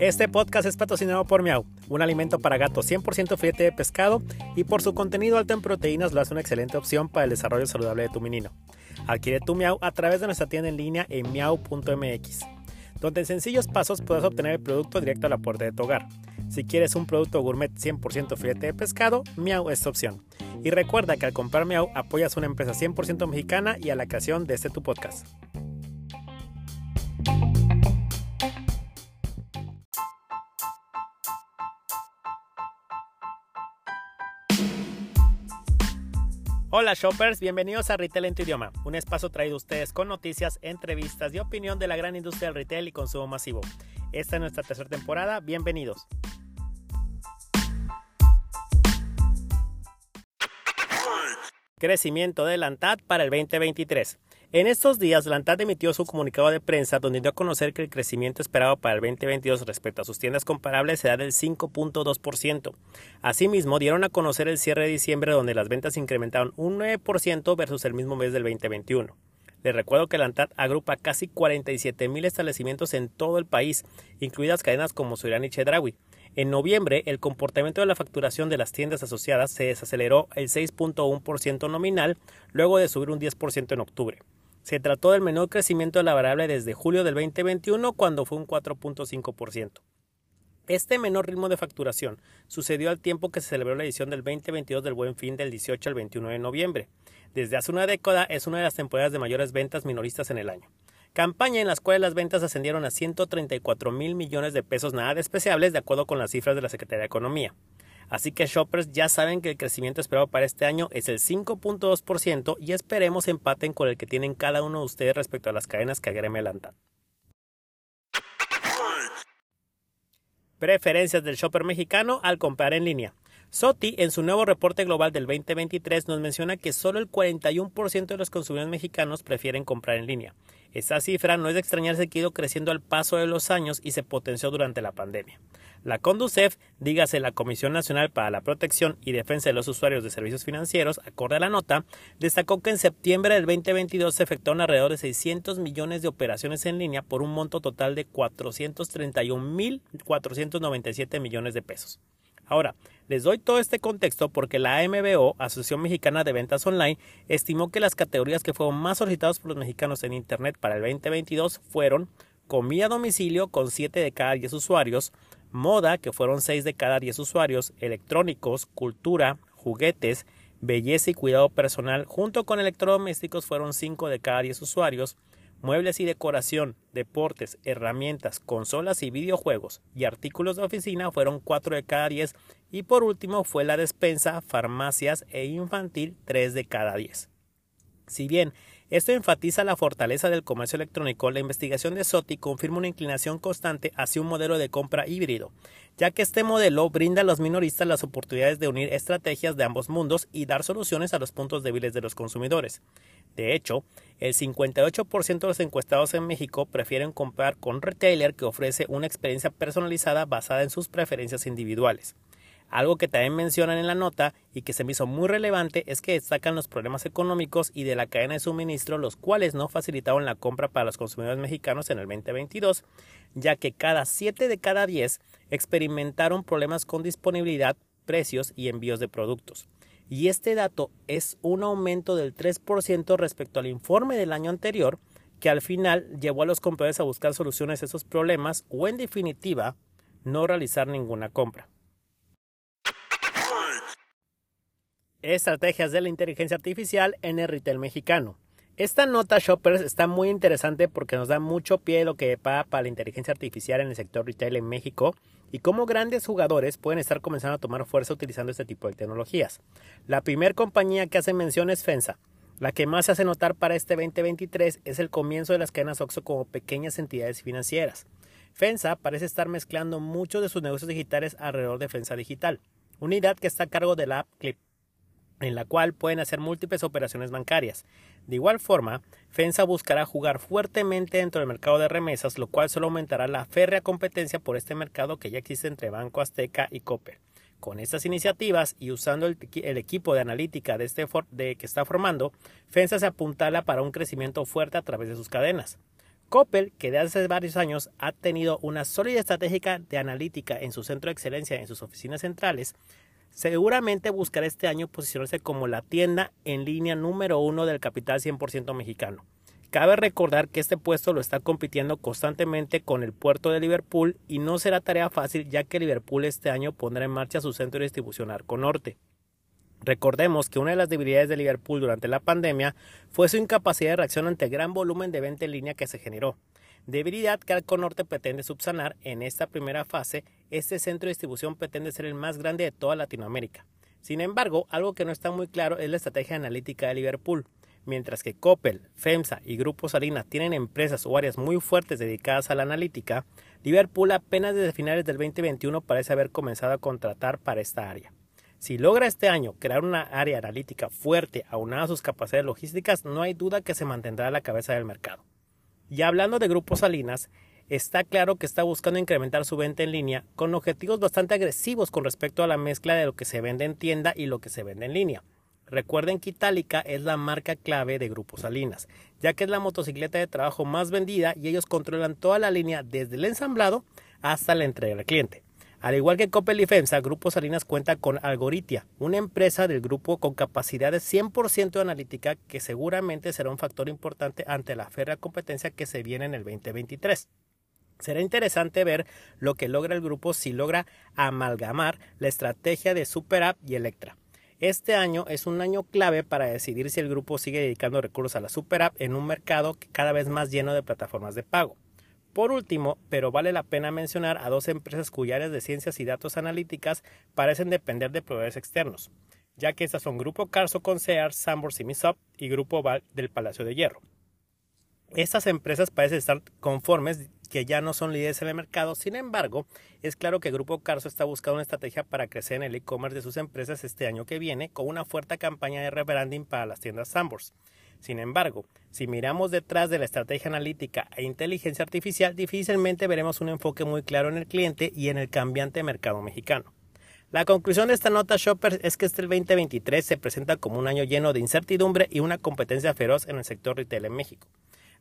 Este podcast es patrocinado por Miau, un alimento para gatos 100% filete de pescado y por su contenido alto en proteínas lo hace una excelente opción para el desarrollo saludable de tu menino. Adquiere tu Miau a través de nuestra tienda en línea en miau.mx, donde en sencillos pasos puedes obtener el producto directo a la puerta de tu hogar. Si quieres un producto gourmet 100% filete de pescado, Miau es tu opción. Y recuerda que al comprar Miau apoyas una empresa 100% mexicana y a la creación de este tu podcast. Hola shoppers, bienvenidos a Retail en tu idioma, un espacio traído a ustedes con noticias, entrevistas y opinión de la gran industria del retail y consumo masivo. Esta es nuestra tercera temporada, bienvenidos. Crecimiento de Lantat para el 2023. En estos días, la ANTAD emitió su comunicado de prensa donde dio a conocer que el crecimiento esperado para el 2022 respecto a sus tiendas comparables será del 5.2%. Asimismo, dieron a conocer el cierre de diciembre donde las ventas incrementaron un 9% versus el mismo mes del 2021. Les recuerdo que la ANTAD agrupa casi 47 mil establecimientos en todo el país, incluidas cadenas como Suirán y Chedraui. En noviembre, el comportamiento de la facturación de las tiendas asociadas se desaceleró el 6.1% nominal, luego de subir un 10% en octubre. Se trató del menor crecimiento de la variable desde julio del 2021 cuando fue un 4.5%. Este menor ritmo de facturación sucedió al tiempo que se celebró la edición del 2022 del Buen Fin del 18 al 21 de noviembre. Desde hace una década es una de las temporadas de mayores ventas minoristas en el año. Campaña en las cuales las ventas ascendieron a 134 mil millones de pesos nada despreciables de acuerdo con las cifras de la Secretaría de Economía. Así que shoppers ya saben que el crecimiento esperado para este año es el 5.2% y esperemos empaten con el que tienen cada uno de ustedes respecto a las cadenas que agreme Lantan. Preferencias del shopper mexicano al comprar en línea. SOTI, en su nuevo reporte global del 2023, nos menciona que solo el 41% de los consumidores mexicanos prefieren comprar en línea. Esta cifra no es de extrañarse que ha ido creciendo al paso de los años y se potenció durante la pandemia. La CONDUCEF, dígase la Comisión Nacional para la Protección y Defensa de los Usuarios de Servicios Financieros, acorde a la nota, destacó que en septiembre del 2022 se efectuaron alrededor de 600 millones de operaciones en línea por un monto total de 431.497 millones de pesos. Ahora, les doy todo este contexto porque la AMBO, Asociación Mexicana de Ventas Online, estimó que las categorías que fueron más solicitadas por los mexicanos en Internet para el 2022 fueron comida a domicilio con 7 de cada 10 usuarios, moda, que fueron 6 de cada 10 usuarios, electrónicos, cultura, juguetes, belleza y cuidado personal, junto con electrodomésticos fueron 5 de cada 10 usuarios, muebles y decoración, deportes, herramientas, consolas y videojuegos y artículos de oficina fueron 4 de cada 10 y por último fue la despensa, farmacias e infantil 3 de cada 10. Si bien esto enfatiza la fortaleza del comercio electrónico. La investigación de SOTI confirma una inclinación constante hacia un modelo de compra híbrido, ya que este modelo brinda a los minoristas las oportunidades de unir estrategias de ambos mundos y dar soluciones a los puntos débiles de los consumidores. De hecho, el 58% de los encuestados en México prefieren comprar con retailer que ofrece una experiencia personalizada basada en sus preferencias individuales. Algo que también mencionan en la nota y que se me hizo muy relevante es que destacan los problemas económicos y de la cadena de suministro, los cuales no facilitaron la compra para los consumidores mexicanos en el 2022, ya que cada 7 de cada 10 experimentaron problemas con disponibilidad, precios y envíos de productos. Y este dato es un aumento del 3% respecto al informe del año anterior, que al final llevó a los compradores a buscar soluciones a esos problemas o en definitiva no realizar ninguna compra. Estrategias de la inteligencia artificial en el retail mexicano. Esta nota Shoppers está muy interesante porque nos da mucho pie lo que va para la inteligencia artificial en el sector retail en México y cómo grandes jugadores pueden estar comenzando a tomar fuerza utilizando este tipo de tecnologías. La primera compañía que hace mención es FENSA. La que más se hace notar para este 2023 es el comienzo de las cadenas OXXO como pequeñas entidades financieras. FENSA parece estar mezclando muchos de sus negocios digitales alrededor de FENSA Digital, unidad que está a cargo de la app Clip en la cual pueden hacer múltiples operaciones bancarias. De igual forma, FENSA buscará jugar fuertemente dentro del mercado de remesas, lo cual solo aumentará la férrea competencia por este mercado que ya existe entre Banco Azteca y Copper. Con estas iniciativas y usando el, equipo de analítica de este de que está formando, FENSA se apuntala para un crecimiento fuerte a través de sus cadenas. Coppel, que desde hace varios años ha tenido una sólida estrategia de analítica en su centro de excelencia en sus oficinas centrales, seguramente buscará este año posicionarse como la tienda en línea número uno del capital 100% mexicano. Cabe recordar que este puesto lo está compitiendo constantemente con el puerto de Liverpool y no será tarea fácil ya que Liverpool este año pondrá en marcha su centro de distribución Arco Norte. Recordemos que una de las debilidades de Liverpool durante la pandemia fue su incapacidad de reacción ante el gran volumen de venta en línea que se generó. Debilidad que Arco Norte pretende subsanar en esta primera fase, este centro de distribución pretende ser el más grande de toda Latinoamérica. Sin embargo, algo que no está muy claro es la estrategia analítica de Liverpool. Mientras que Coppel, FEMSA y Grupo Salinas tienen empresas o áreas muy fuertes dedicadas a la analítica, Liverpool apenas desde finales del 2021 parece haber comenzado a contratar para esta área. Si logra este año crear una área analítica fuerte aunada a sus capacidades logísticas, no hay duda que se mantendrá a la cabeza del mercado. Y hablando de Grupo Salinas, está claro que está buscando incrementar su venta en línea con objetivos bastante agresivos con respecto a la mezcla de lo que se vende en tienda y lo que se vende en línea. Recuerden que Itálica es la marca clave de Grupo Salinas, ya que es la motocicleta de trabajo más vendida y ellos controlan toda la línea desde el ensamblado hasta la entrega al cliente. Al igual que Coppel y Grupo Salinas cuenta con Algoritia, una empresa del grupo con capacidad de 100% analítica que seguramente será un factor importante ante la férrea competencia que se viene en el 2023. Será interesante ver lo que logra el grupo si logra amalgamar la estrategia de Super App y Electra. Este año es un año clave para decidir si el grupo sigue dedicando recursos a la Super App en un mercado cada vez más lleno de plataformas de pago. Por último, pero vale la pena mencionar a dos empresas cuyas áreas de ciencias y datos analíticas parecen depender de proveedores externos, ya que estas son Grupo Carso con Sears, Sambors y Misop y Grupo Val del Palacio de Hierro. Estas empresas parecen estar conformes que ya no son líderes en el mercado. Sin embargo, es claro que Grupo Carso está buscando una estrategia para crecer en el e-commerce de sus empresas este año que viene con una fuerte campaña de rebranding para las tiendas Sambors. Sin embargo, si miramos detrás de la estrategia analítica e inteligencia artificial, difícilmente veremos un enfoque muy claro en el cliente y en el cambiante mercado mexicano. La conclusión de esta nota Shopper es que este 2023 se presenta como un año lleno de incertidumbre y una competencia feroz en el sector retail en México.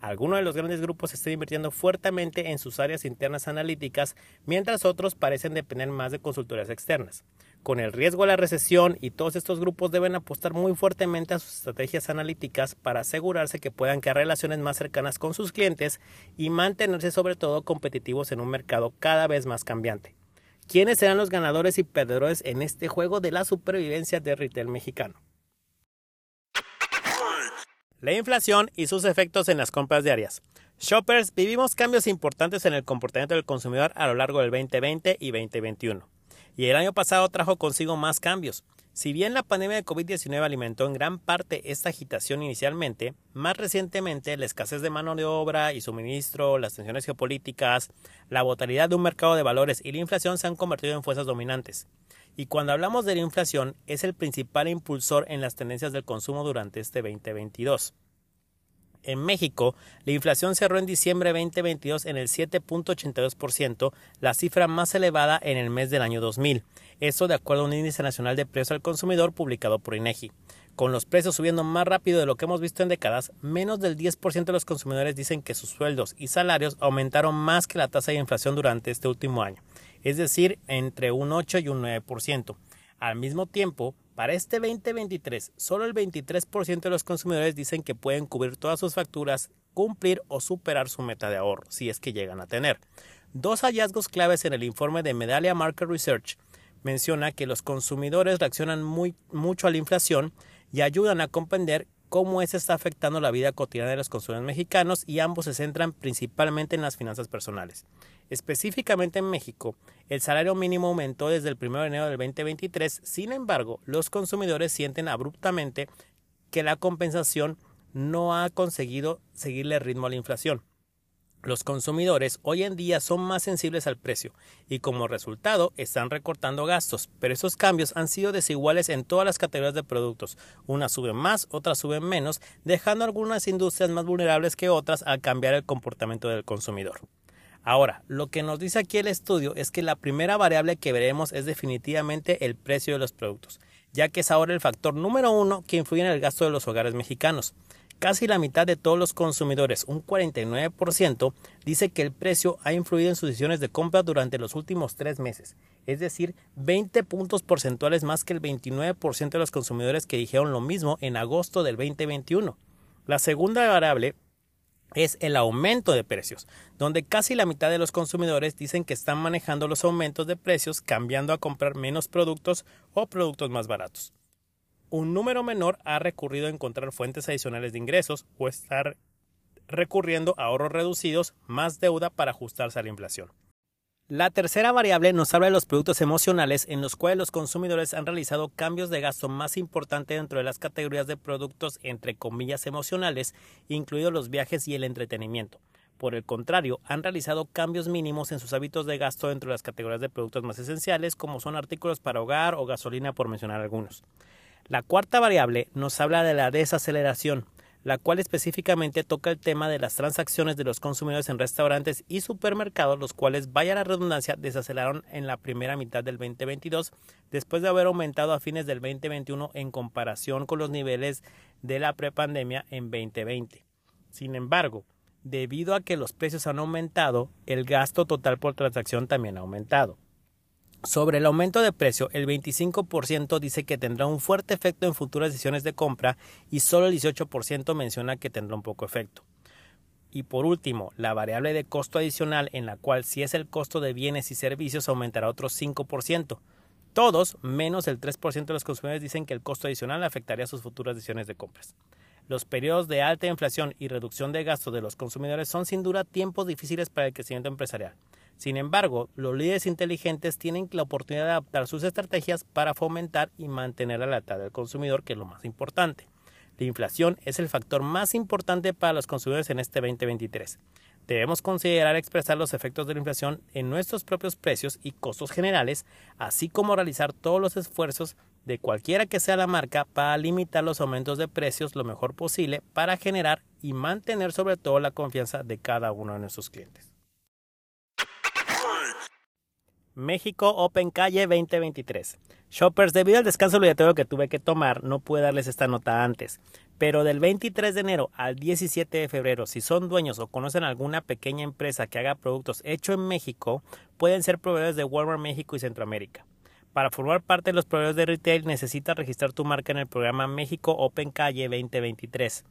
Algunos de los grandes grupos están invirtiendo fuertemente en sus áreas internas analíticas, mientras otros parecen depender más de consultorías externas. Con el riesgo de la recesión y todos estos grupos deben apostar muy fuertemente a sus estrategias analíticas para asegurarse que puedan crear relaciones más cercanas con sus clientes y mantenerse sobre todo competitivos en un mercado cada vez más cambiante. ¿Quiénes serán los ganadores y perdedores en este juego de la supervivencia del retail mexicano? La inflación y sus efectos en las compras diarias. Shoppers, vivimos cambios importantes en el comportamiento del consumidor a lo largo del 2020 y 2021. Y el año pasado trajo consigo más cambios. Si bien la pandemia de COVID-19 alimentó en gran parte esta agitación inicialmente, más recientemente la escasez de mano de obra y suministro, las tensiones geopolíticas, la volatilidad de un mercado de valores y la inflación se han convertido en fuerzas dominantes. Y cuando hablamos de la inflación, es el principal impulsor en las tendencias del consumo durante este 2022. En México, la inflación cerró en diciembre 2022 en el 7.82%, la cifra más elevada en el mes del año 2000. Esto de acuerdo a un índice nacional de precios al consumidor publicado por INEGI. Con los precios subiendo más rápido de lo que hemos visto en décadas, menos del 10% de los consumidores dicen que sus sueldos y salarios aumentaron más que la tasa de inflación durante este último año es decir, entre un 8 y un 9%. Al mismo tiempo, para este 2023, solo el 23% de los consumidores dicen que pueden cubrir todas sus facturas, cumplir o superar su meta de ahorro, si es que llegan a tener. Dos hallazgos claves en el informe de Medallia Market Research menciona que los consumidores reaccionan muy, mucho a la inflación y ayudan a comprender cómo eso está afectando la vida cotidiana de los consumidores mexicanos y ambos se centran principalmente en las finanzas personales. Específicamente en México, el salario mínimo aumentó desde el 1 de enero del 2023, sin embargo, los consumidores sienten abruptamente que la compensación no ha conseguido seguirle ritmo a la inflación. Los consumidores hoy en día son más sensibles al precio y como resultado están recortando gastos, pero esos cambios han sido desiguales en todas las categorías de productos. Unas suben más, otras suben menos, dejando algunas industrias más vulnerables que otras al cambiar el comportamiento del consumidor. Ahora, lo que nos dice aquí el estudio es que la primera variable que veremos es definitivamente el precio de los productos, ya que es ahora el factor número uno que influye en el gasto de los hogares mexicanos. Casi la mitad de todos los consumidores, un 49%, dice que el precio ha influido en sus decisiones de compra durante los últimos tres meses, es decir, 20 puntos porcentuales más que el 29% de los consumidores que dijeron lo mismo en agosto del 2021. La segunda variable es el aumento de precios, donde casi la mitad de los consumidores dicen que están manejando los aumentos de precios cambiando a comprar menos productos o productos más baratos. Un número menor ha recurrido a encontrar fuentes adicionales de ingresos o estar recurriendo a ahorros reducidos, más deuda para ajustarse a la inflación. La tercera variable nos habla de los productos emocionales en los cuales los consumidores han realizado cambios de gasto más importantes dentro de las categorías de productos entre comillas emocionales, incluidos los viajes y el entretenimiento. Por el contrario, han realizado cambios mínimos en sus hábitos de gasto dentro de las categorías de productos más esenciales, como son artículos para hogar o gasolina, por mencionar algunos. La cuarta variable nos habla de la desaceleración la cual específicamente toca el tema de las transacciones de los consumidores en restaurantes y supermercados, los cuales, vaya la redundancia, desaceleraron en la primera mitad del 2022, después de haber aumentado a fines del 2021 en comparación con los niveles de la prepandemia en 2020. Sin embargo, debido a que los precios han aumentado, el gasto total por transacción también ha aumentado. Sobre el aumento de precio, el 25% dice que tendrá un fuerte efecto en futuras decisiones de compra y solo el 18% menciona que tendrá un poco efecto. Y por último, la variable de costo adicional en la cual si es el costo de bienes y servicios aumentará otro 5%. Todos, menos el 3% de los consumidores dicen que el costo adicional afectaría sus futuras decisiones de compras. Los periodos de alta inflación y reducción de gastos de los consumidores son sin duda tiempos difíciles para el crecimiento empresarial. Sin embargo, los líderes inteligentes tienen la oportunidad de adaptar sus estrategias para fomentar y mantener la lealtad del consumidor, que es lo más importante. La inflación es el factor más importante para los consumidores en este 2023. Debemos considerar expresar los efectos de la inflación en nuestros propios precios y costos generales, así como realizar todos los esfuerzos de cualquiera que sea la marca para limitar los aumentos de precios lo mejor posible para generar y mantener sobre todo la confianza de cada uno de nuestros clientes. México Open Calle 2023. Shoppers, debido al descanso obligatorio que tuve que tomar, no pude darles esta nota antes. Pero del 23 de enero al 17 de febrero, si son dueños o conocen alguna pequeña empresa que haga productos hechos en México, pueden ser proveedores de Walmart México y Centroamérica. Para formar parte de los proveedores de retail necesitas registrar tu marca en el programa México Open Calle 2023.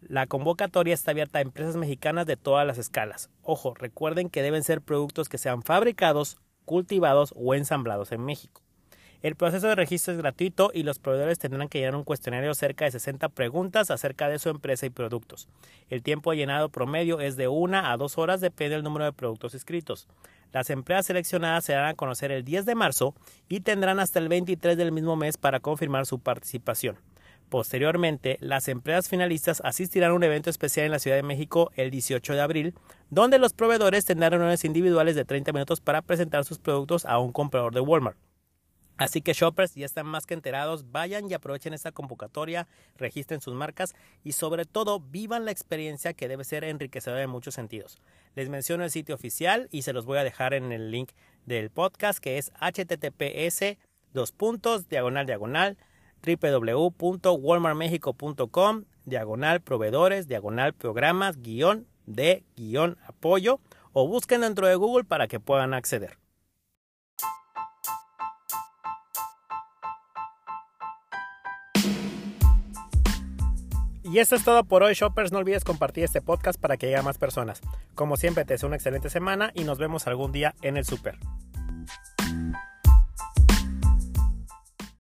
La convocatoria está abierta a empresas mexicanas de todas las escalas. Ojo, recuerden que deben ser productos que sean fabricados cultivados o ensamblados en México. El proceso de registro es gratuito y los proveedores tendrán que llenar un cuestionario de cerca de 60 preguntas acerca de su empresa y productos. El tiempo llenado promedio es de una a dos horas, depende del número de productos inscritos. Las empresas seleccionadas se darán a conocer el 10 de marzo y tendrán hasta el 23 del mismo mes para confirmar su participación. Posteriormente, las empresas finalistas asistirán a un evento especial en la Ciudad de México el 18 de abril, donde los proveedores tendrán reuniones individuales de 30 minutos para presentar sus productos a un comprador de Walmart. Así que shoppers ya están más que enterados, vayan y aprovechen esta convocatoria, registren sus marcas y sobre todo vivan la experiencia que debe ser enriquecedora en muchos sentidos. Les menciono el sitio oficial y se los voy a dejar en el link del podcast que es https dos puntos diagonal diagonal www.walmartmexico.com, diagonal proveedores, diagonal programas, guion de guion apoyo o busquen dentro de Google para que puedan acceder. Y esto es todo por hoy, shoppers. No olvides compartir este podcast para que llegue a más personas. Como siempre, te deseo una excelente semana y nos vemos algún día en el super.